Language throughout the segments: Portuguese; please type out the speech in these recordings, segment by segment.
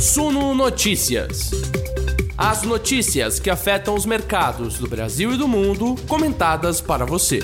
Suno Notícias. As notícias que afetam os mercados do Brasil e do mundo, comentadas para você.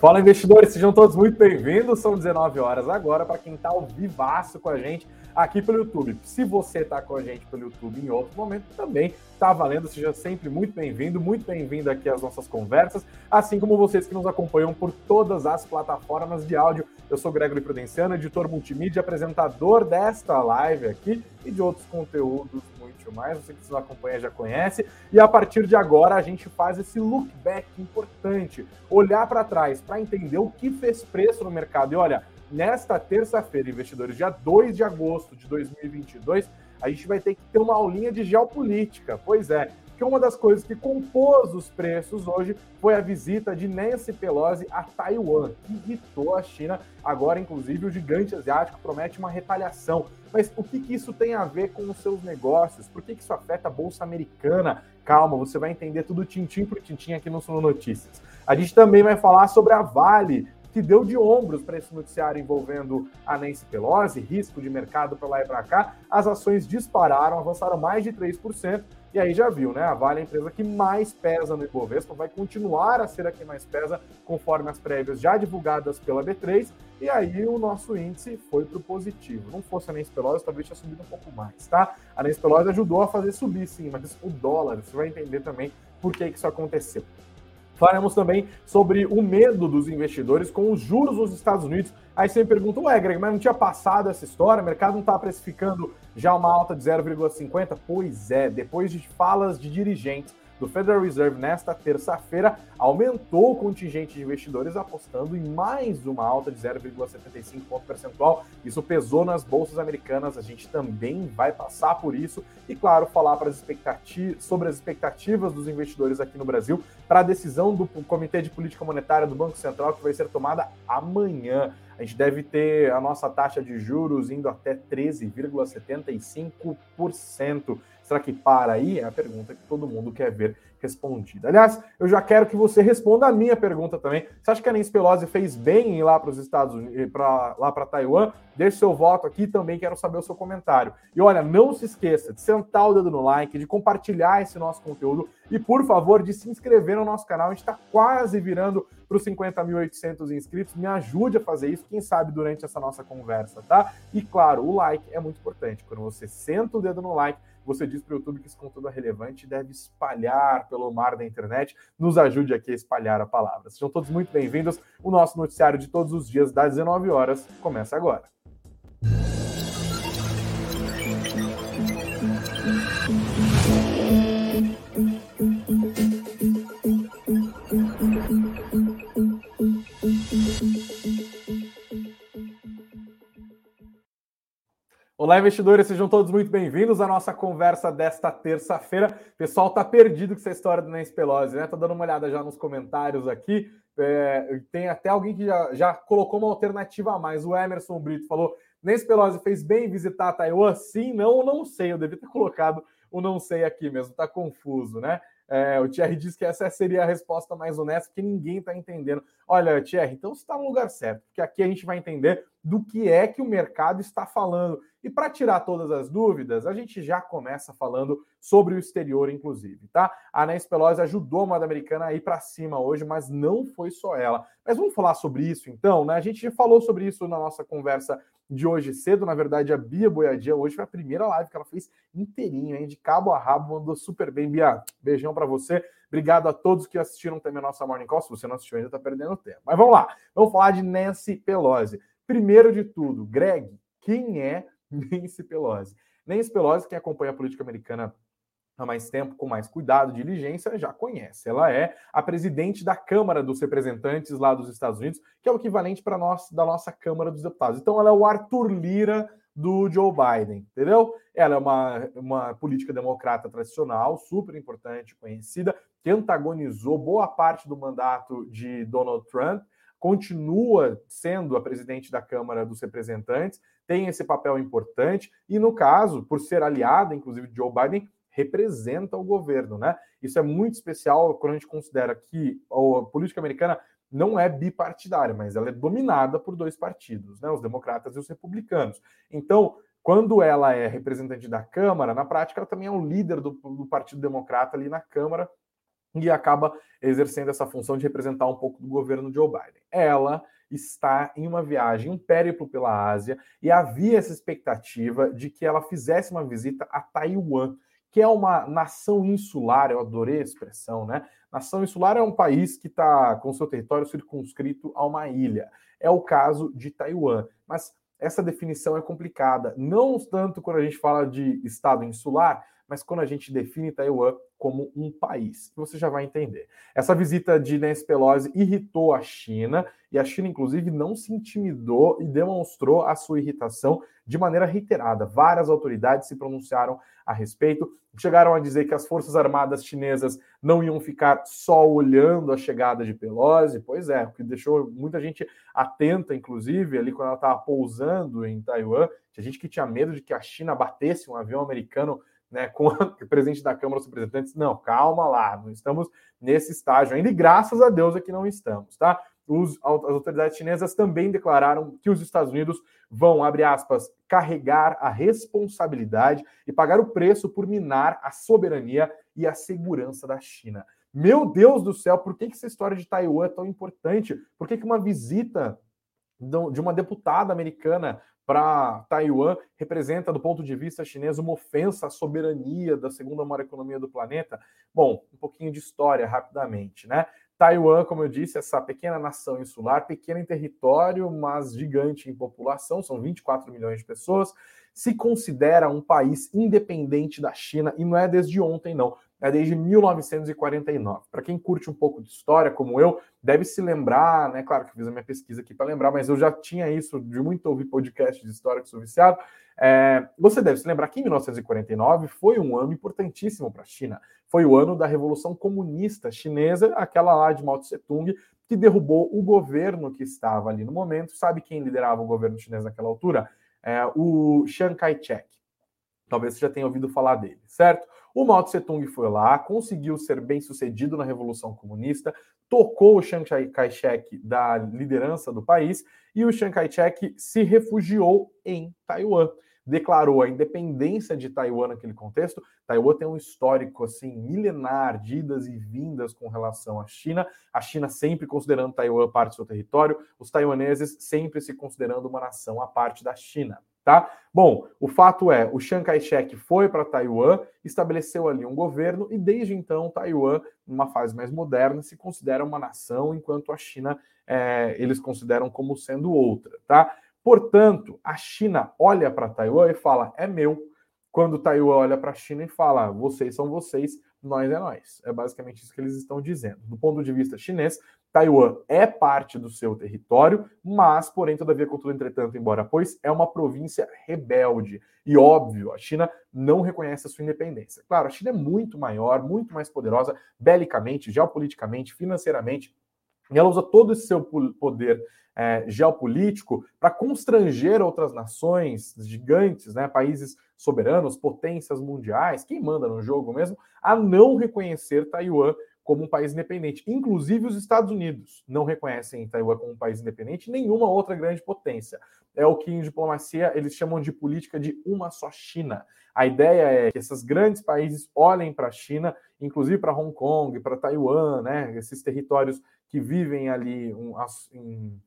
Fala investidores, sejam todos muito bem-vindos. São 19 horas agora para quem está ao vivaço com a gente aqui pelo YouTube. Se você está com a gente pelo YouTube em outro momento, também está valendo. Seja sempre muito bem-vindo, muito bem-vindo aqui às nossas conversas, assim como vocês que nos acompanham por todas as plataformas de áudio. Eu sou Gregory Prudenciano, editor multimídia, apresentador desta live aqui e de outros conteúdos muito mais. Você que nos acompanha já conhece. E a partir de agora a gente faz esse look back importante, olhar para trás para entender o que fez preço no mercado. E olha, nesta terça-feira, investidores, dia 2 de agosto de 2022, a gente vai ter que ter uma aulinha de geopolítica. Pois é, que uma das coisas que compôs os preços hoje foi a visita de Nancy Pelosi a Taiwan, que irritou a China. Agora, inclusive, o gigante asiático promete uma retaliação. Mas o que, que isso tem a ver com os seus negócios? Por que, que isso afeta a Bolsa Americana? Calma, você vai entender tudo tintim por tintim aqui no Sono Notícias. A gente também vai falar sobre a Vale, que deu de ombros para esse noticiário envolvendo a Nancy Pelosi, risco de mercado para lá e para cá. As ações dispararam, avançaram mais de 3%. E aí já viu, né? A Vale é a empresa que mais pesa no Ibovespa, vai continuar a ser a que mais pesa, conforme as prévias já divulgadas pela B3. E aí o nosso índice foi para o positivo. Não fosse a Nancy Pelosi, talvez tinha subido um pouco mais, tá? A Nancy Pelosi ajudou a fazer subir, sim, mas o dólar, você vai entender também por que, que isso aconteceu. Falaremos também sobre o medo dos investidores com os juros nos Estados Unidos. Aí você me pergunta, ué, Greg, mas não tinha passado essa história? O mercado não está precificando já uma alta de 0,50? Pois é, depois de falas de dirigentes do Federal Reserve nesta terça-feira aumentou o contingente de investidores apostando em mais uma alta de 0,75 ponto percentual. Isso pesou nas bolsas americanas, a gente também vai passar por isso e, claro, falar para as expectativas, sobre as expectativas dos investidores aqui no Brasil para a decisão do Comitê de Política Monetária do Banco Central que vai ser tomada amanhã. A gente deve ter a nossa taxa de juros indo até 13,75%. Será que para aí? É a pergunta que todo mundo quer ver respondida. Aliás, eu já quero que você responda a minha pergunta também. Você acha que a Nancy Pelosi fez bem em ir lá para os Estados Unidos, pra, lá para Taiwan? Deixe seu voto aqui, também quero saber o seu comentário. E olha, não se esqueça de sentar o dedo no like, de compartilhar esse nosso conteúdo e, por favor, de se inscrever no nosso canal. A gente está quase virando para os 50.800 inscritos. Me ajude a fazer isso, quem sabe, durante essa nossa conversa, tá? E, claro, o like é muito importante. Quando você senta o dedo no like, você diz para o YouTube que esse conteúdo é relevante e deve espalhar pelo mar da internet. Nos ajude aqui a espalhar a palavra. Sejam todos muito bem-vindos. O nosso noticiário de todos os dias, das 19 horas, começa agora. Olá, investidores, sejam todos muito bem-vindos à nossa conversa desta terça-feira. Pessoal tá perdido com essa história do Nancy Pelosi, né? Tô dando uma olhada já nos comentários aqui. É, tem até alguém que já, já colocou uma alternativa a mais. O Emerson Brito falou: Nancy Pelosi fez bem visitar Taiwan? Sim, não, não sei. Eu devia ter colocado o não sei aqui mesmo, tá confuso, né? É, o Thierry diz que essa seria a resposta mais honesta, porque ninguém está entendendo. Olha, Thierry, então você está no lugar certo, porque aqui a gente vai entender do que é que o mercado está falando. E para tirar todas as dúvidas, a gente já começa falando sobre o exterior, inclusive, tá? A Nancy Pelosi ajudou a moeda americana a ir para cima hoje, mas não foi só ela. Mas vamos falar sobre isso então, né? A gente já falou sobre isso na nossa conversa de hoje cedo. Na verdade, a Bia Boiadia hoje foi a primeira live que ela fez inteirinha, hein? De cabo a rabo, mandou super bem. Bia, beijão para você. Obrigado a todos que assistiram também a nossa Morning Call. Se você não assistiu ainda, tá perdendo tempo. Mas vamos lá. Vamos falar de Nancy Pelosi. Primeiro de tudo, Greg, quem é Nancy Pelosi? Nancy Pelosi, quem acompanha a política americana há mais tempo, com mais cuidado, diligência, já conhece. Ela é a presidente da Câmara dos Representantes lá dos Estados Unidos, que é o equivalente para nós da nossa Câmara dos Deputados. Então, ela é o Arthur Lira do Joe Biden, entendeu? Ela é uma, uma política democrata tradicional, super importante, conhecida, que antagonizou boa parte do mandato de Donald Trump, continua sendo a presidente da Câmara dos Representantes, tem esse papel importante, e no caso, por ser aliada, inclusive, de Joe Biden, representa o governo, né? Isso é muito especial quando a gente considera que a política americana não é bipartidária, mas ela é dominada por dois partidos, né? Os democratas e os republicanos. Então, quando ela é representante da Câmara, na prática ela também é o líder do, do Partido Democrata ali na Câmara e acaba exercendo essa função de representar um pouco do governo Joe Biden. Ela está em uma viagem, um périplo pela Ásia, e havia essa expectativa de que ela fizesse uma visita a Taiwan, que é uma nação insular, eu adorei a expressão, né? Nação insular é um país que está com seu território circunscrito a uma ilha. É o caso de Taiwan. Mas essa definição é complicada, não tanto quando a gente fala de estado insular, mas quando a gente define Taiwan como um país. Você já vai entender. Essa visita de Nancy Pelosi irritou a China, e a China, inclusive, não se intimidou e demonstrou a sua irritação de maneira reiterada. Várias autoridades se pronunciaram a respeito, chegaram a dizer que as Forças Armadas chinesas não iam ficar só olhando a chegada de Pelosi. Pois é, o que deixou muita gente atenta, inclusive, ali quando ela estava pousando em Taiwan. Tinha gente que tinha medo de que a China batesse um avião americano né, com o presidente da Câmara dos Representantes. Não, calma lá, não estamos nesse estágio ainda, e graças a Deus é que não estamos, tá? Os, as autoridades chinesas também declararam que os Estados Unidos vão, abre aspas, carregar a responsabilidade e pagar o preço por minar a soberania e a segurança da China. Meu Deus do céu, por que, que essa história de Taiwan é tão importante? Por que, que uma visita de uma deputada americana para Taiwan representa, do ponto de vista chinês, uma ofensa à soberania da segunda maior economia do planeta? Bom, um pouquinho de história rapidamente, né? Taiwan, como eu disse, essa pequena nação insular, pequena em território, mas gigante em população, são 24 milhões de pessoas, se considera um país independente da China e não é desde ontem, não é desde 1949. Para quem curte um pouco de história, como eu, deve se lembrar, né? Claro que fiz a minha pesquisa aqui para lembrar, mas eu já tinha isso de muito ouvir podcast de história que sou viciado. É, você deve se lembrar que em 1949 foi um ano importantíssimo para a China. Foi o ano da Revolução Comunista Chinesa, aquela lá de Mao Tse Tung, que derrubou o governo que estava ali no momento. Sabe quem liderava o governo chinês naquela altura? É, o Chiang Kai-shek. Talvez você já tenha ouvido falar dele, certo? O Mao Tse Tung foi lá, conseguiu ser bem sucedido na Revolução Comunista, tocou o Chiang Kai-shek da liderança do país e o Chiang Kai-shek se refugiou em Taiwan. Declarou a independência de Taiwan naquele contexto. Taiwan tem um histórico assim milenar de idas e vindas com relação à China. A China sempre considerando Taiwan parte do seu território, os taiwaneses sempre se considerando uma nação à parte da China. Tá? Bom, o fato é, o Chiang Kai-shek foi para Taiwan, estabeleceu ali um governo e desde então Taiwan, numa fase mais moderna, se considera uma nação, enquanto a China é, eles consideram como sendo outra, tá? Portanto, a China olha para Taiwan e fala: é meu. Quando Taiwan olha para a China e fala: vocês são vocês, nós é nós. É basicamente isso que eles estão dizendo. Do ponto de vista chinês, Taiwan é parte do seu território, mas, porém, todavia, contudo, entretanto, embora pois, é uma província rebelde. E óbvio, a China não reconhece a sua independência. Claro, a China é muito maior, muito mais poderosa, belicamente, geopoliticamente, financeiramente, e ela usa todo esse seu poder é, geopolítico para constranger outras nações gigantes, né, países soberanos, potências mundiais, quem manda no jogo mesmo, a não reconhecer Taiwan como um país independente. Inclusive, os Estados Unidos não reconhecem Taiwan como um país independente, nenhuma outra grande potência. É o que em diplomacia eles chamam de política de uma só China. A ideia é que esses grandes países olhem para a China, inclusive para Hong Kong, para Taiwan, né, esses territórios que vivem ali um, em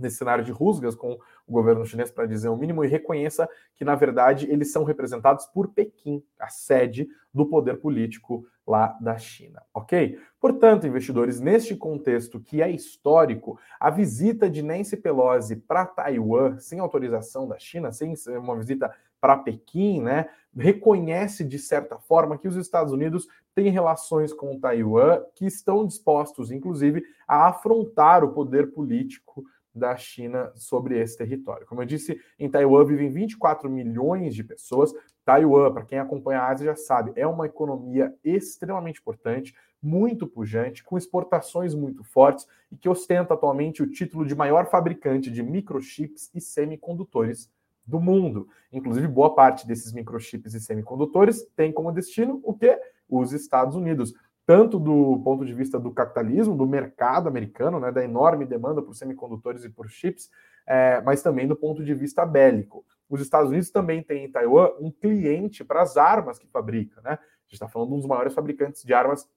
nesse cenário de rusgas com o governo chinês, para dizer o mínimo, e reconheça que, na verdade, eles são representados por Pequim, a sede do poder político lá da China, ok? Portanto, investidores, neste contexto que é histórico, a visita de Nancy Pelosi para Taiwan, sem autorização da China, sem uma visita para Pequim, né, reconhece de certa forma que os Estados Unidos têm relações com Taiwan que estão dispostos, inclusive, a afrontar o poder político da China sobre esse território. Como eu disse, em Taiwan vivem 24 milhões de pessoas. Taiwan, para quem acompanha a Ásia já sabe, é uma economia extremamente importante, muito pujante, com exportações muito fortes e que ostenta atualmente o título de maior fabricante de microchips e semicondutores do mundo. Inclusive, boa parte desses microchips e semicondutores tem como destino o que? Os Estados Unidos tanto do ponto de vista do capitalismo, do mercado americano, né, da enorme demanda por semicondutores e por chips, é, mas também do ponto de vista bélico. os Estados Unidos também têm em Taiwan um cliente para as armas que fabrica, né? A gente está falando de um dos maiores fabricantes de armas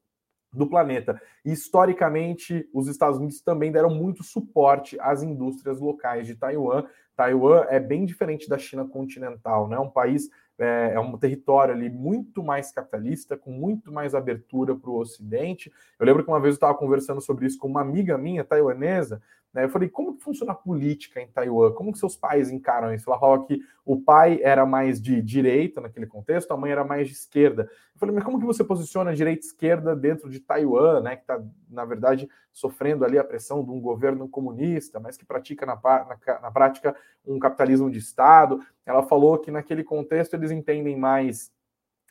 do planeta. E, historicamente, os Estados Unidos também deram muito suporte às indústrias locais de Taiwan. Taiwan é bem diferente da China continental, né? Um país é, é, um território ali muito mais capitalista, com muito mais abertura para o Ocidente. Eu lembro que uma vez eu estava conversando sobre isso com uma amiga minha taiwanesa? Eu falei, como que funciona a política em Taiwan? Como que seus pais encaram isso? Ela falava que o pai era mais de direita naquele contexto, a mãe era mais de esquerda. Eu falei, mas como que você posiciona a direita e esquerda dentro de Taiwan, né? Que está, na verdade, sofrendo ali a pressão de um governo comunista, mas que pratica na, na, na prática um capitalismo de Estado. Ela falou que naquele contexto eles entendem mais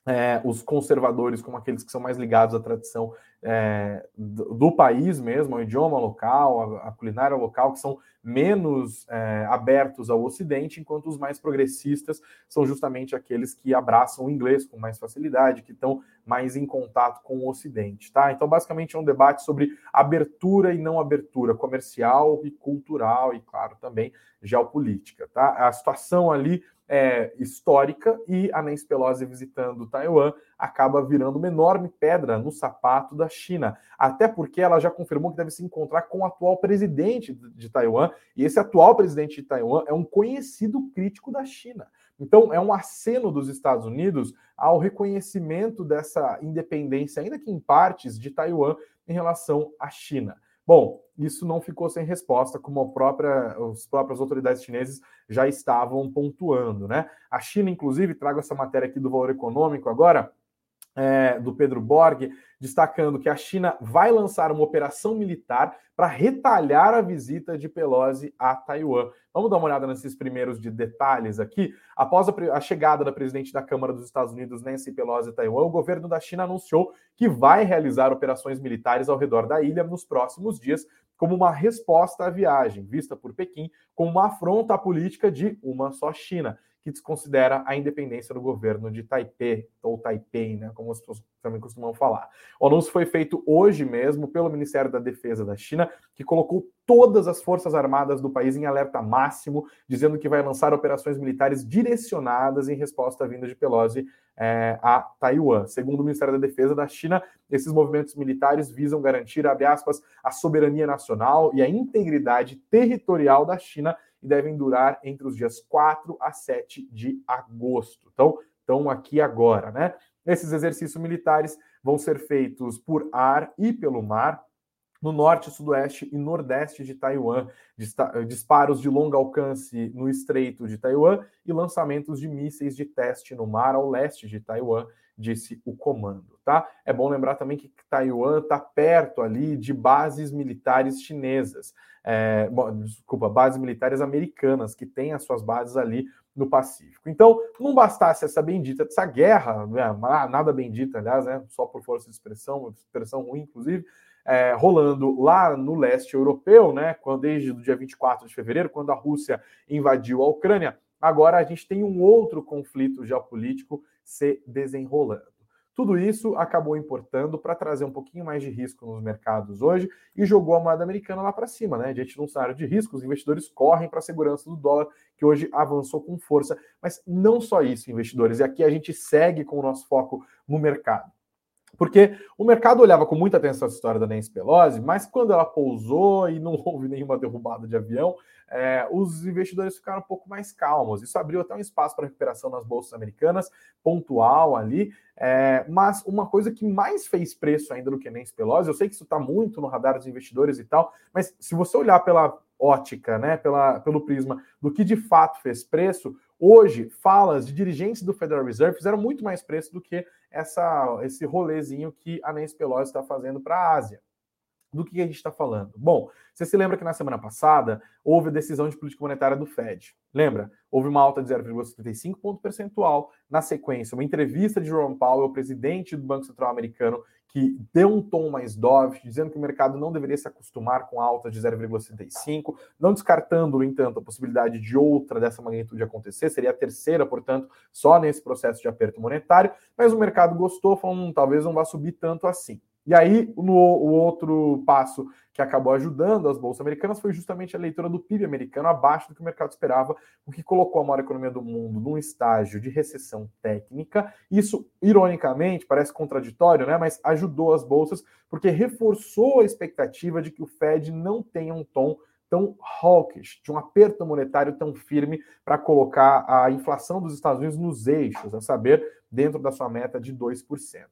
é, os conservadores como aqueles que são mais ligados à tradição é, do, do, país mesmo, ao idioma local, à, culinária local, que são menos é, abertos ao Ocidente, enquanto os mais progressistas são justamente aqueles que abraçam o inglês com mais facilidade, que estão mais em contato com o Ocidente, tá? Então, basicamente, é um debate sobre abertura e não abertura comercial e cultural e, claro, também geopolítica, tá? A situação ali é, histórica e a Nancy Pelosi visitando Taiwan acaba virando uma enorme pedra no sapato da China. Até porque ela já confirmou que deve se encontrar com o atual presidente de Taiwan, e esse atual presidente de Taiwan é um conhecido crítico da China. Então, é um aceno dos Estados Unidos ao reconhecimento dessa independência, ainda que em partes, de Taiwan em relação à China. Bom, isso não ficou sem resposta, como própria, as próprias autoridades chinesas já estavam pontuando, né? A China, inclusive, trago essa matéria aqui do Valor Econômico agora, é, do Pedro Borg, destacando que a China vai lançar uma operação militar para retalhar a visita de Pelosi a Taiwan. Vamos dar uma olhada nesses primeiros de detalhes aqui. Após a, a chegada da presidente da Câmara dos Estados Unidos, Nancy Pelosi, a Taiwan, o governo da China anunciou que vai realizar operações militares ao redor da ilha nos próximos dias, como uma resposta à viagem, vista por Pequim como uma afronta à política de uma só China que desconsidera a independência do governo de Taipei, ou Taipei, né, como as pessoas também costumam falar. O anúncio foi feito hoje mesmo pelo Ministério da Defesa da China, que colocou todas as forças armadas do país em alerta máximo, dizendo que vai lançar operações militares direcionadas em resposta à vinda de Pelosi é, a Taiwan. Segundo o Ministério da Defesa da China, esses movimentos militares visam garantir, abre aspas, a soberania nacional e a integridade territorial da China e devem durar entre os dias 4 a 7 de agosto. Então, estão aqui agora, né? Esses exercícios militares vão ser feitos por ar e pelo mar, no norte, sudoeste e nordeste de Taiwan, disparos de longo alcance no estreito de Taiwan e lançamentos de mísseis de teste no mar ao leste de Taiwan, disse o comando, tá? É bom lembrar também que Taiwan está perto ali de bases militares chinesas é, desculpa, bases militares americanas, que têm as suas bases ali no Pacífico. Então, não bastasse essa bendita, essa guerra, né, nada bendita, aliás, né, só por força de expressão, expressão ruim, inclusive, é, rolando lá no leste europeu, né, quando, desde o dia 24 de fevereiro, quando a Rússia invadiu a Ucrânia, agora a gente tem um outro conflito geopolítico se desenrolando. Tudo isso acabou importando para trazer um pouquinho mais de risco nos mercados hoje e jogou a moeda americana lá para cima, né? Diante de um cenário de risco, os investidores correm para a segurança do dólar, que hoje avançou com força. Mas não só isso, investidores, e aqui a gente segue com o nosso foco no mercado. Porque o mercado olhava com muita atenção essa história da Nancy Pelosi, mas quando ela pousou e não houve nenhuma derrubada de avião, é, os investidores ficaram um pouco mais calmos. Isso abriu até um espaço para recuperação nas bolsas americanas, pontual ali. É, mas uma coisa que mais fez preço ainda do que Nancy Pelosi, eu sei que isso está muito no radar dos investidores e tal, mas se você olhar pela ótica, né, pela, pelo prisma do que de fato fez preço, hoje falas de dirigentes do Federal Reserve fizeram muito mais preço do que essa, esse rolezinho que a Nancy Pelosi está fazendo para a Ásia do que a gente está falando? Bom, você se lembra que na semana passada houve a decisão de política monetária do Fed. Lembra? Houve uma alta de 0,75 ponto percentual. Na sequência, uma entrevista de Jerome Powell, presidente do Banco Central americano, que deu um tom mais dove, dizendo que o mercado não deveria se acostumar com alta de 0,65, não descartando, no entanto, a possibilidade de outra dessa magnitude acontecer, seria a terceira, portanto, só nesse processo de aperto monetário, mas o mercado gostou, falando, hum, talvez não vá subir tanto assim. E aí, no o outro passo que acabou ajudando as bolsas americanas foi justamente a leitura do PIB americano abaixo do que o mercado esperava, o que colocou a maior economia do mundo num estágio de recessão técnica. Isso, ironicamente, parece contraditório, né? Mas ajudou as bolsas porque reforçou a expectativa de que o Fed não tenha um tom tão hawkish, de um aperto monetário tão firme para colocar a inflação dos Estados Unidos nos eixos, a saber, dentro da sua meta de 2%.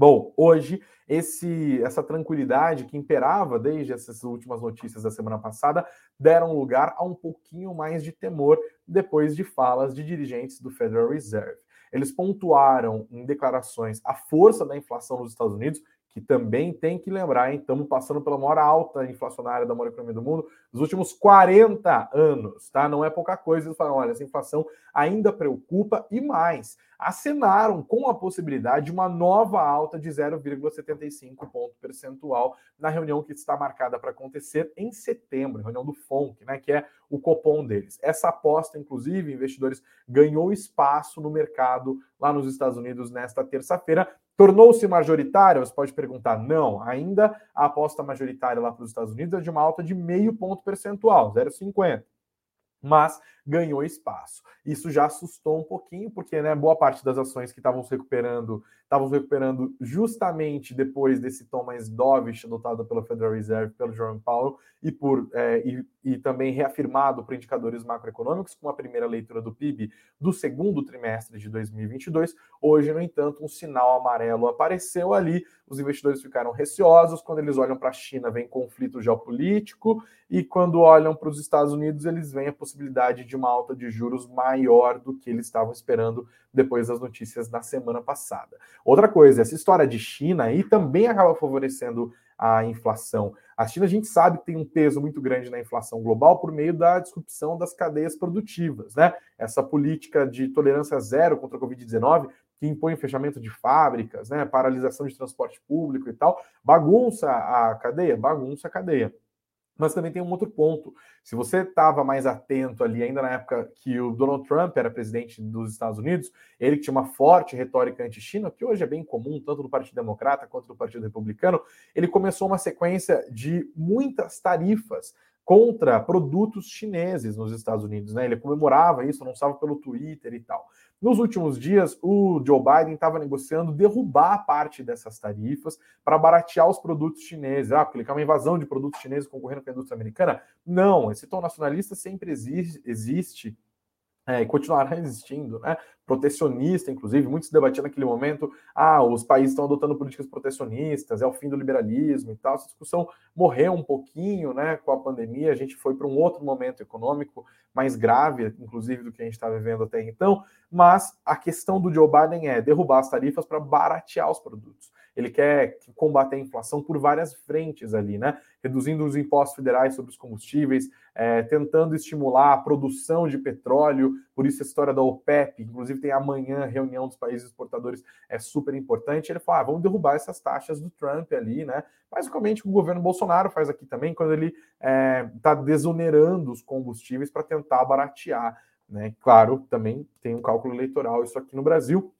Bom, hoje esse, essa tranquilidade que imperava desde essas últimas notícias da semana passada deram lugar a um pouquinho mais de temor depois de falas de dirigentes do Federal Reserve. Eles pontuaram em declarações a força da inflação nos Estados Unidos, que também tem que lembrar, hein? Estamos passando pela maior alta inflacionária da maior economia do mundo dos últimos 40 anos, tá? Não é pouca coisa. Eles falam, olha, essa inflação ainda preocupa e mais. Acenaram com a possibilidade de uma nova alta de 0,75 ponto percentual na reunião que está marcada para acontecer em setembro, reunião do FONC, né? Que é o copom deles. Essa aposta, inclusive, investidores ganhou espaço no mercado lá nos Estados Unidos nesta terça-feira, Tornou-se majoritária? Você pode perguntar. Não, ainda a aposta majoritária lá para os Estados Unidos é de uma alta de meio ponto percentual, 0,50 mas ganhou espaço. Isso já assustou um pouquinho, porque né, boa parte das ações que estavam se recuperando estavam se recuperando justamente depois desse tom mais dovish adotado pela Federal Reserve, pelo Jerome Powell, e, por, é, e, e também reafirmado por indicadores macroeconômicos, com a primeira leitura do PIB do segundo trimestre de 2022. Hoje, no entanto, um sinal amarelo apareceu ali, os investidores ficaram receosos, quando eles olham para a China, vem conflito geopolítico, e quando olham para os Estados Unidos, eles veem a possibilidade de uma alta de juros maior do que eles estavam esperando depois das notícias da semana passada. Outra coisa, essa história de China aí também acaba favorecendo a inflação. A China, a gente sabe que tem um peso muito grande na inflação global por meio da disrupção das cadeias produtivas, né? Essa política de tolerância zero contra a Covid-19 que impõe fechamento de fábricas, né, paralisação de transporte público e tal, bagunça a cadeia, bagunça a cadeia. Mas também tem um outro ponto. Se você estava mais atento ali, ainda na época que o Donald Trump era presidente dos Estados Unidos, ele tinha uma forte retórica anti-China, que hoje é bem comum, tanto do Partido Democrata quanto do Partido Republicano, ele começou uma sequência de muitas tarifas contra produtos chineses nos Estados Unidos. Né? Ele comemorava isso, anunciava pelo Twitter e tal. Nos últimos dias, o Joe Biden estava negociando derrubar parte dessas tarifas para baratear os produtos chineses. Ah, porque quer uma invasão de produtos chineses concorrendo com a indústria americana? Não, esse tom nacionalista sempre existe é, e continuará existindo, né? protecionista, inclusive, muitos debatiam naquele momento, ah, os países estão adotando políticas protecionistas, é o fim do liberalismo e tal. Essa discussão morreu um pouquinho, né, com a pandemia, a gente foi para um outro momento econômico mais grave, inclusive, do que a gente está vivendo até então, mas a questão do Joe Biden é derrubar as tarifas para baratear os produtos. Ele quer combater a inflação por várias frentes ali, né? Reduzindo os impostos federais sobre os combustíveis, é, tentando estimular a produção de petróleo, por isso a história da OPEP, inclusive tem amanhã reunião dos países exportadores, é super importante. Ele fala: ah, vamos derrubar essas taxas do Trump ali, né? Basicamente o governo Bolsonaro faz aqui também, quando ele está é, tá desonerando os combustíveis para tentar baratear. Né? Claro, também tem um cálculo eleitoral isso aqui no Brasil,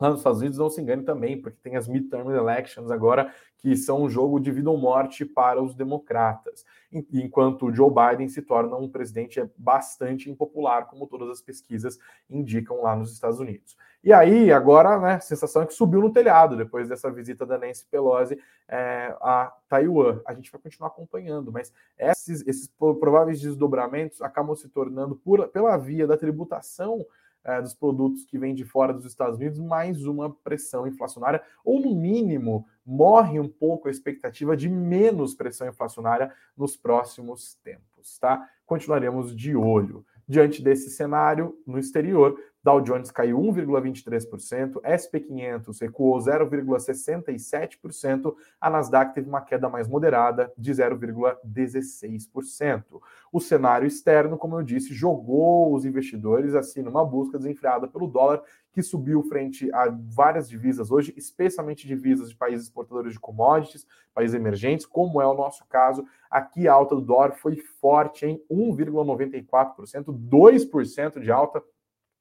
Lá nos Estados Unidos, não se engane também, porque tem as midterm elections agora, que são um jogo de vida ou morte para os democratas. Enquanto Joe Biden se torna um presidente bastante impopular, como todas as pesquisas indicam lá nos Estados Unidos. E aí, agora, né, a sensação é que subiu no telhado depois dessa visita da Nancy Pelosi é, a Taiwan. A gente vai continuar acompanhando, mas esses, esses prováveis desdobramentos acabam se tornando, por, pela via da tributação é, dos produtos que vêm de fora dos Estados Unidos, mais uma pressão inflacionária, ou no mínimo, morre um pouco a expectativa de menos pressão inflacionária nos próximos tempos, tá? Continuaremos de olho. Diante desse cenário, no exterior, Dow Jones caiu 1,23%, SP500 recuou 0,67%, a Nasdaq teve uma queda mais moderada de 0,16%. O cenário externo, como eu disse, jogou os investidores assim numa busca desenfreada pelo dólar, que subiu frente a várias divisas hoje, especialmente divisas de países exportadores de commodities, países emergentes, como é o nosso caso. Aqui a alta do dólar foi forte em 1,94%, 2% de alta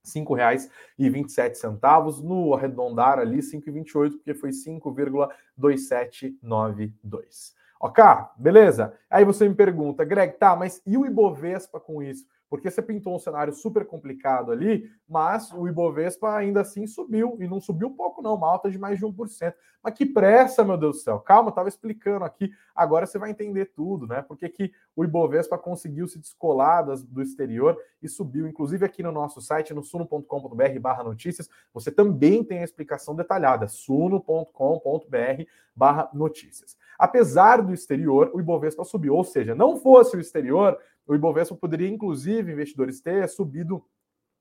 R$ 5,27. No arredondar ali, 5,28, porque foi 5,2792. Ok, beleza? Aí você me pergunta, Greg, tá, mas e o Ibovespa com isso? Porque você pintou um cenário super complicado ali, mas o Ibovespa ainda assim subiu, e não subiu pouco não, uma alta de mais de 1%. Mas que pressa, meu Deus do céu. Calma, estava explicando aqui, agora você vai entender tudo, né? Porque que o Ibovespa conseguiu se descolar do exterior e subiu, inclusive aqui no nosso site, no suno.com.br barra notícias, você também tem a explicação detalhada, suno.com.br barra notícias. Apesar do exterior, o Ibovespa subiu, ou seja, não fosse o exterior, o Ibovespa poderia, inclusive, investidores ter subido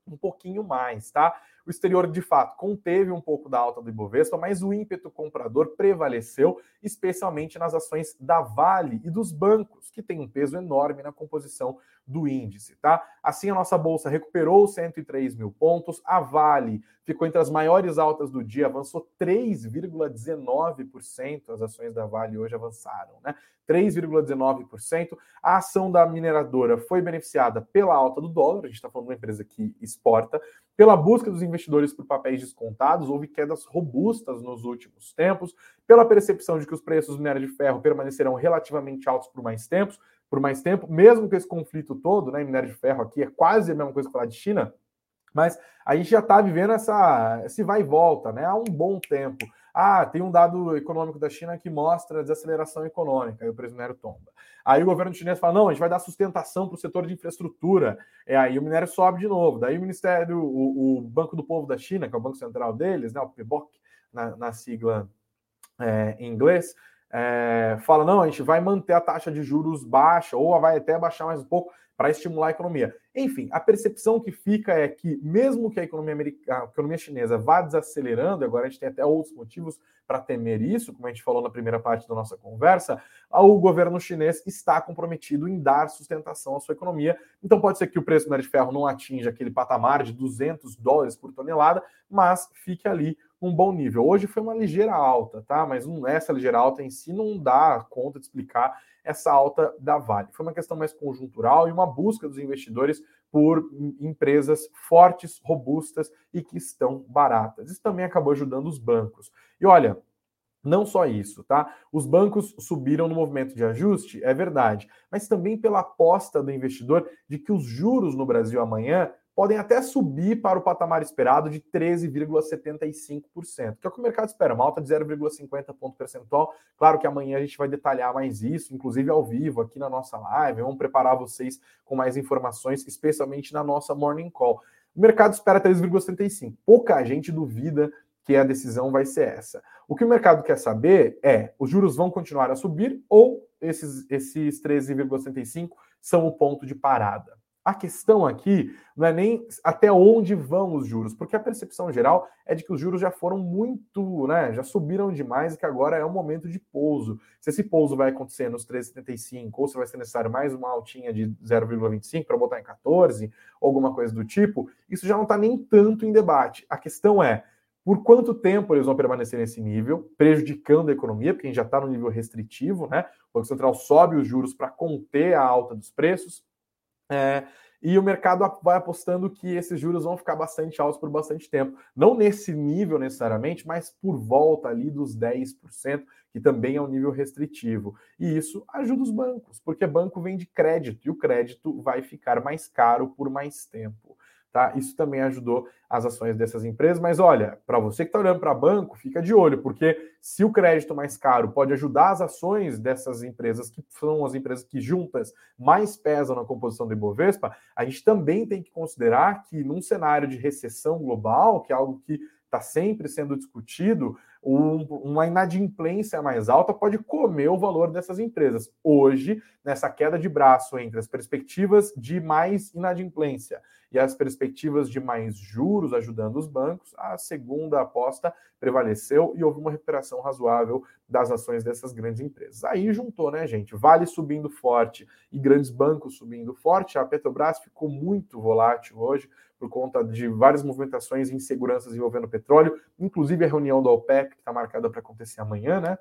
um pouquinho mais, tá? O exterior, de fato, conteve um pouco da alta do Ibovespa, mas o ímpeto comprador prevaleceu, especialmente nas ações da Vale e dos bancos, que tem um peso enorme na composição do índice, tá? Assim, a nossa bolsa recuperou 103 mil pontos, a Vale ficou entre as maiores altas do dia, avançou 3,19%, as ações da Vale hoje avançaram, né? 3,19%. A ação da mineradora foi beneficiada pela alta do dólar, a gente está falando de uma empresa que exporta, pela busca dos investidores por papéis descontados, houve quedas robustas nos últimos tempos, pela percepção de que os preços do minério de ferro permanecerão relativamente altos por mais tempos, por mais tempo, mesmo com esse conflito todo, né? Minério de ferro aqui é quase a mesma coisa que falar de China, mas a gente já está vivendo essa, esse vai e volta, né? Há um bom tempo. Ah, tem um dado econômico da China que mostra desaceleração econômica, aí o preço do minério tomba. Aí o governo chinês fala: não, a gente vai dar sustentação para o setor de infraestrutura. É, aí o minério sobe de novo. Daí o Ministério, o, o, Banco do Povo da China, que é o Banco Central deles, né, o PBOC, na, na sigla é, em inglês, é, fala: não, a gente vai manter a taxa de juros baixa, ou vai até baixar mais um pouco para estimular a economia. Enfim, a percepção que fica é que, mesmo que a economia, americana, a economia chinesa vá desacelerando, agora a gente tem até outros motivos para temer isso, como a gente falou na primeira parte da nossa conversa, o governo chinês está comprometido em dar sustentação à sua economia. Então, pode ser que o preço do minério de ferro não atinja aquele patamar de 200 dólares por tonelada, mas fique ali um bom nível. Hoje foi uma ligeira alta, tá? Mas essa ligeira alta em si não dá conta de explicar essa alta da Vale. Foi uma questão mais conjuntural e uma busca dos investidores por empresas fortes, robustas e que estão baratas. Isso também acabou ajudando os bancos. E olha, não só isso, tá? Os bancos subiram no movimento de ajuste, é verdade, mas também pela aposta do investidor de que os juros no Brasil amanhã podem até subir para o patamar esperado de 13,75%, que é o que o mercado espera, uma alta de 0,50 ponto percentual. Claro que amanhã a gente vai detalhar mais isso, inclusive ao vivo aqui na nossa live, vamos preparar vocês com mais informações, especialmente na nossa Morning Call. O mercado espera 3,75. Pouca gente duvida que a decisão vai ser essa. O que o mercado quer saber é: os juros vão continuar a subir ou esses, esses 13,75 são o ponto de parada? A questão aqui não é nem até onde vão os juros, porque a percepção geral é de que os juros já foram muito, né, já subiram demais e que agora é um momento de pouso. Se esse pouso vai acontecer nos 13,75 ou se vai ser necessário mais uma altinha de 0,25 para botar em 14, ou alguma coisa do tipo, isso já não está nem tanto em debate. A questão é por quanto tempo eles vão permanecer nesse nível, prejudicando a economia, porque a gente já está no nível restritivo, né? O Banco Central sobe os juros para conter a alta dos preços. É, e o mercado vai apostando que esses juros vão ficar bastante altos por bastante tempo. Não nesse nível necessariamente, mas por volta ali dos 10%, que também é um nível restritivo. E isso ajuda os bancos, porque banco vende crédito e o crédito vai ficar mais caro por mais tempo. Tá? Isso também ajudou as ações dessas empresas. Mas olha, para você que está olhando para banco, fica de olho, porque se o crédito mais caro pode ajudar as ações dessas empresas, que são as empresas que juntas mais pesam na composição do Ibovespa, a gente também tem que considerar que num cenário de recessão global, que é algo que está sempre sendo discutido, um, uma inadimplência mais alta pode comer o valor dessas empresas. Hoje, nessa queda de braço entre as perspectivas de mais inadimplência e as perspectivas de mais juros ajudando os bancos, a segunda aposta prevaleceu e houve uma recuperação razoável das ações dessas grandes empresas. Aí juntou, né, gente? Vale subindo forte e grandes bancos subindo forte. A Petrobras ficou muito volátil hoje por conta de várias movimentações e inseguranças envolvendo petróleo, inclusive a reunião da OPEP, que está marcada para acontecer amanhã, né?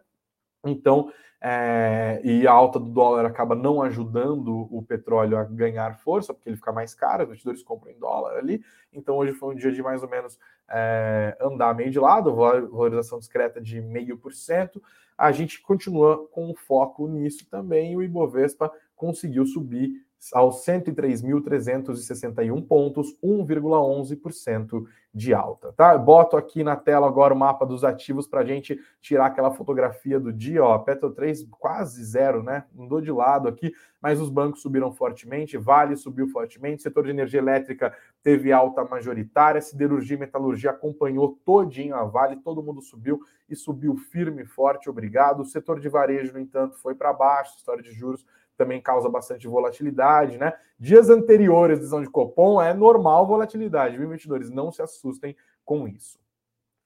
Então, é, e a alta do dólar acaba não ajudando o petróleo a ganhar força, porque ele fica mais caro, os investidores compram em dólar ali. Então, hoje foi um dia de mais ou menos é, andar meio de lado, valorização discreta de 0,5%. A gente continua com foco nisso também. E o Ibovespa conseguiu subir aos 103.361 pontos, 1,11% de alta, tá? Boto aqui na tela agora o mapa dos ativos para a gente tirar aquela fotografia do dia, ó, Petro 3 quase zero, né? Andou de lado aqui, mas os bancos subiram fortemente, Vale subiu fortemente, setor de energia elétrica teve alta majoritária, siderurgia e metalurgia acompanhou todinho a Vale, todo mundo subiu e subiu firme e forte, obrigado. O setor de varejo, no entanto, foi para baixo, história de juros também causa bastante volatilidade, né? Dias anteriores à decisão de Copom é normal volatilidade, viu, investidores? Não se assustem com isso.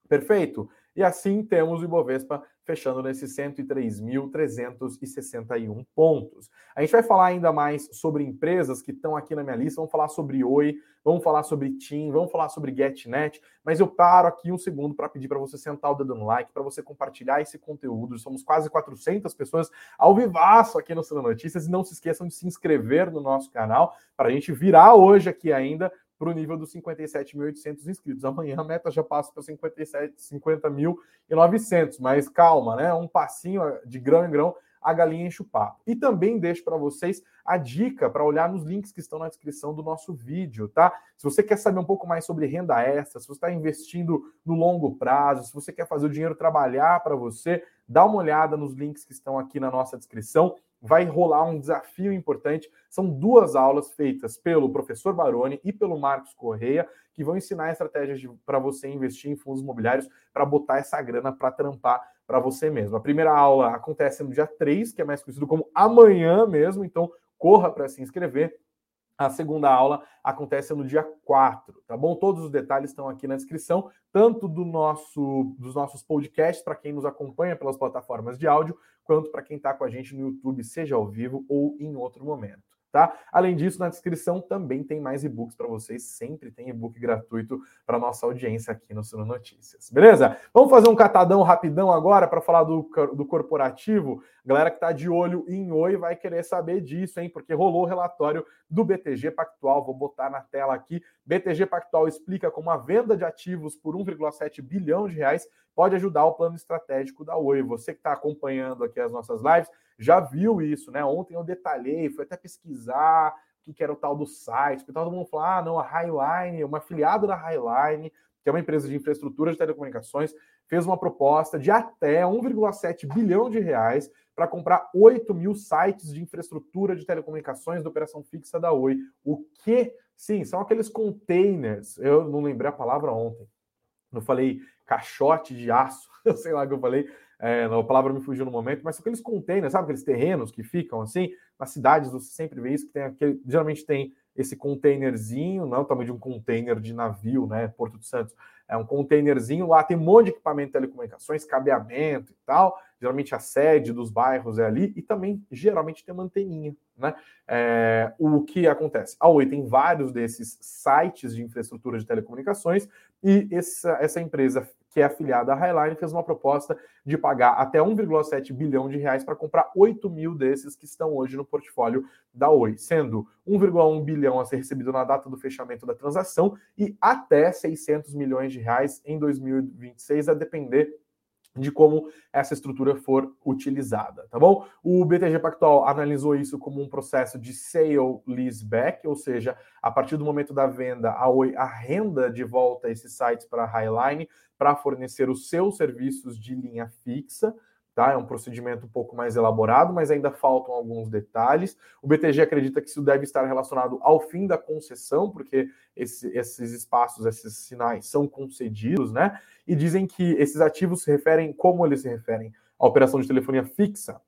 Perfeito? E assim temos o Ibovespa fechando nesses 103.361 pontos. A gente vai falar ainda mais sobre empresas que estão aqui na minha lista, vamos falar sobre Oi, vamos falar sobre TIM, vamos falar sobre GetNet, mas eu paro aqui um segundo para pedir para você sentar o dedo no like, para você compartilhar esse conteúdo. Somos quase 400 pessoas ao vivaço aqui no Cena Notícias e não se esqueçam de se inscrever no nosso canal para a gente virar hoje aqui ainda para o nível dos 57.800 inscritos. Amanhã a meta já passa para 57, 50.900, mas calma, né? Um passinho de grão em grão, a galinha enche o papo. E também deixo para vocês a dica para olhar nos links que estão na descrição do nosso vídeo, tá? Se você quer saber um pouco mais sobre renda extra, se você está investindo no longo prazo, se você quer fazer o dinheiro trabalhar para você, dá uma olhada nos links que estão aqui na nossa descrição vai rolar um desafio importante. São duas aulas feitas pelo professor Baroni e pelo Marcos Correia, que vão ensinar estratégias para você investir em fundos imobiliários para botar essa grana para trampar para você mesmo. A primeira aula acontece no dia 3, que é mais conhecido como amanhã mesmo, então corra para se inscrever. A segunda aula acontece no dia 4, tá bom? Todos os detalhes estão aqui na descrição, tanto do nosso, dos nossos podcasts, para quem nos acompanha pelas plataformas de áudio, quanto para quem está com a gente no YouTube, seja ao vivo ou em outro momento tá? Além disso, na descrição também tem mais e-books para vocês, sempre tem e-book gratuito para nossa audiência aqui no Suno Notícias. Beleza? Vamos fazer um catadão rapidão agora para falar do, do corporativo. galera que está de olho em Oi vai querer saber disso, hein? Porque rolou o relatório do BTG Pactual, vou botar na tela aqui. BTG Pactual explica como a venda de ativos por 1,7 bilhão de reais pode ajudar o plano estratégico da Oi. Você que está acompanhando aqui as nossas lives, já viu isso, né? Ontem eu detalhei, fui até pesquisar o que era o tal do site, porque todo mundo falou, ah, não, a Highline, uma afiliada da Highline, que é uma empresa de infraestrutura de telecomunicações, fez uma proposta de até 1,7 bilhão de reais para comprar 8 mil sites de infraestrutura de telecomunicações da operação fixa da Oi. O que? Sim, são aqueles containers. Eu não lembrei a palavra ontem. Eu falei caixote de aço, sei lá o que eu falei, é, a palavra me fugiu no momento, mas são aqueles containers, sabe aqueles terrenos que ficam assim, nas cidades você sempre vê isso, que tem aquele, geralmente tem esse containerzinho, não é o tamanho de um container de navio, né, Porto de Santos, é um containerzinho, lá tem um monte de equipamento de telecomunicações, cabeamento e tal, geralmente a sede dos bairros é ali, e também geralmente tem uma anteninha, né, é, o que acontece? A Oi tem vários desses sites de infraestrutura de telecomunicações, e essa, essa empresa que é afiliada à Highline, fez uma proposta de pagar até 1,7 bilhão de reais para comprar 8 mil desses que estão hoje no portfólio da Oi, sendo 1,1 bilhão a ser recebido na data do fechamento da transação e até 600 milhões de reais em 2026, a depender de como essa estrutura for utilizada, tá bom? O BTG Pactual analisou isso como um processo de sale leaseback, ou seja, a partir do momento da venda, a Oi arrenda de volta esses sites para a Highline para fornecer os seus serviços de linha fixa, Tá? É um procedimento um pouco mais elaborado, mas ainda faltam alguns detalhes. O BTG acredita que isso deve estar relacionado ao fim da concessão, porque esse, esses espaços, esses sinais são concedidos, né? E dizem que esses ativos se referem, como eles se referem? A operação de telefonia fixa,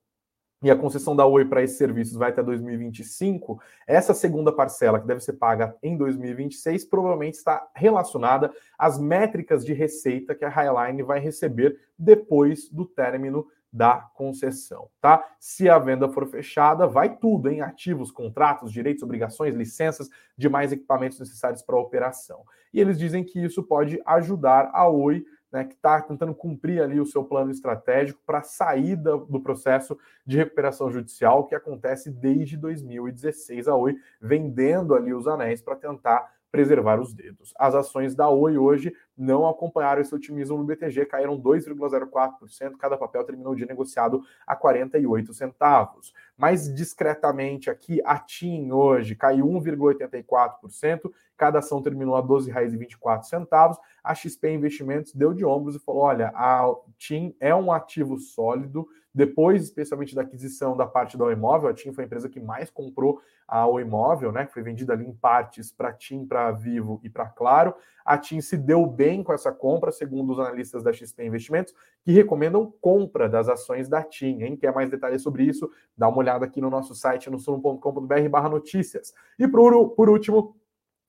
e a concessão da Oi para esses serviços vai até 2025, essa segunda parcela, que deve ser paga em 2026, provavelmente está relacionada às métricas de receita que a Highline vai receber depois do término da concessão, tá? Se a venda for fechada, vai tudo em ativos, contratos, direitos, obrigações, licenças, demais equipamentos necessários para a operação. E eles dizem que isso pode ajudar a Oi né, que está tentando cumprir ali o seu plano estratégico para saída do processo de recuperação judicial que acontece desde 2016. A Oi vendendo ali os anéis para tentar preservar os dedos. As ações da Oi hoje não acompanharam esse otimismo no BTG, caíram 2,04%, cada papel terminou o dia negociado a 48 centavos. Mais discretamente aqui, a TIM hoje caiu 1,84%, cada ação terminou a R$ 12,24. A XP Investimentos deu de ombros e falou: olha, a TIM é um ativo sólido, depois, especialmente da aquisição da parte da Imóvel, a TIM foi a empresa que mais comprou a Imóvel, né, que foi vendida ali em partes para TIM, para Vivo e para Claro. A TIM se deu bem com essa compra, segundo os analistas da XP Investimentos, que recomendam compra das ações da TIM. Hein? Quer mais detalhes sobre isso? Dá uma olhada aqui no nosso site, no suno.com.br notícias. E por, por último,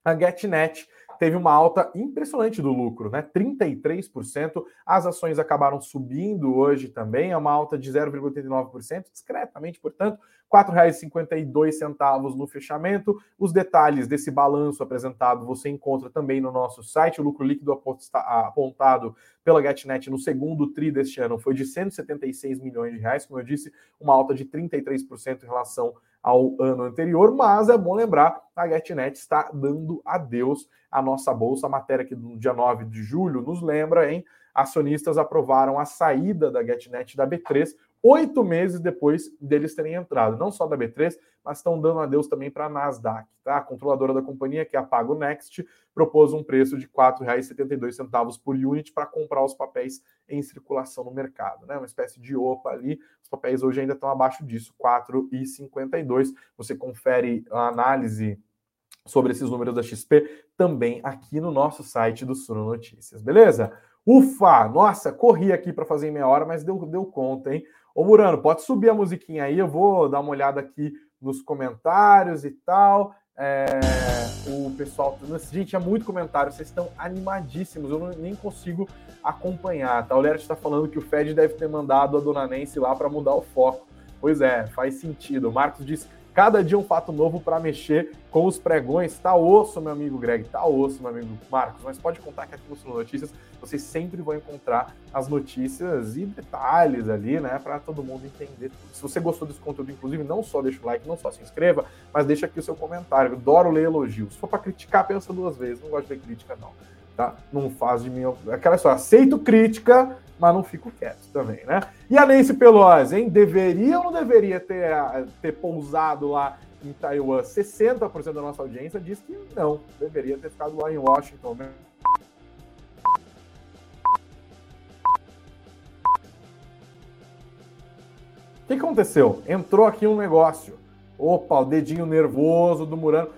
a GetNet teve uma alta impressionante do lucro, né? 33%. As ações acabaram subindo hoje também, é uma alta de 0,89%, discretamente, portanto, R$ 4,52 no fechamento. Os detalhes desse balanço apresentado você encontra também no nosso site. O lucro líquido apontado pela GetNet no segundo TRI deste ano foi de 176 milhões de reais, como eu disse, uma alta de 33% em relação ao ano anterior, mas é bom lembrar, a GetNet está dando adeus à nossa bolsa. A matéria aqui do dia 9 de julho nos lembra, hein? Acionistas aprovaram a saída da GetNet da B3 oito meses depois deles terem entrado, não só da B3, mas estão dando adeus também para a Nasdaq. Tá? A controladora da companhia, que é a Pago Next, propôs um preço de R$ 4,72 por unit para comprar os papéis em circulação no mercado. Né? Uma espécie de OPA ali. Os papéis hoje ainda estão abaixo disso, R$ 4,52. Você confere a análise sobre esses números da XP também aqui no nosso site do Suno Notícias, beleza? Ufa! Nossa, corri aqui para fazer em meia hora, mas deu, deu conta, hein? Ô Murano, pode subir a musiquinha aí, eu vou dar uma olhada aqui nos comentários e tal. É, o pessoal. Gente, é muito comentário, vocês estão animadíssimos, eu não, nem consigo acompanhar. Tá? O Leret está falando que o Fed deve ter mandado a dona Nancy lá para mudar o foco. Pois é, faz sentido. O Marcos disse Cada dia um fato novo para mexer com os pregões. Tá osso, meu amigo Greg, tá osso, meu amigo Marcos. Mas pode contar que aqui no Suno Notícias vocês sempre vão encontrar as notícias e detalhes ali, né, para todo mundo entender tudo. Se você gostou desse conteúdo, inclusive, não só deixa o like, não só se inscreva, mas deixa aqui o seu comentário. Adoro ler elogios. Se for para criticar, pensa duas vezes. Não gosto de crítica, não. Tá? Não faz de mim aquela só aceito crítica, mas não fico quieto também, né? E a Nancy Pelosi, hein? Deveria ou não deveria ter, ter pousado lá em Taiwan? 60% da nossa audiência diz que não, deveria ter ficado lá em Washington. Né? O que aconteceu? Entrou aqui um negócio. Opa, o dedinho nervoso do Murano.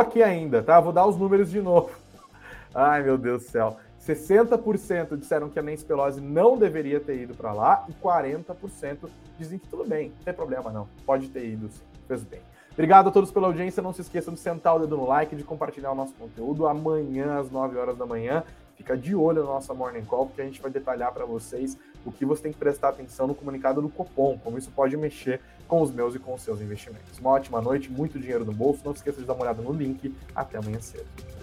Aqui ainda, tá? Vou dar os números de novo. Ai, meu Deus do céu. 60% disseram que a Nancy Pelosi não deveria ter ido para lá e 40% dizem que tudo bem, não tem problema não, pode ter ido sim, fez bem. Obrigado a todos pela audiência, não se esqueçam de sentar o dedo no like, de compartilhar o nosso conteúdo. Amanhã, às 9 horas da manhã, fica de olho na nossa Morning Call, porque a gente vai detalhar para vocês o que você tem que prestar atenção no comunicado do Copom, como isso pode mexer com os meus e com os seus investimentos. Uma ótima noite, muito dinheiro no bolso, não se esqueça de dar uma olhada no link. Até amanhã cedo.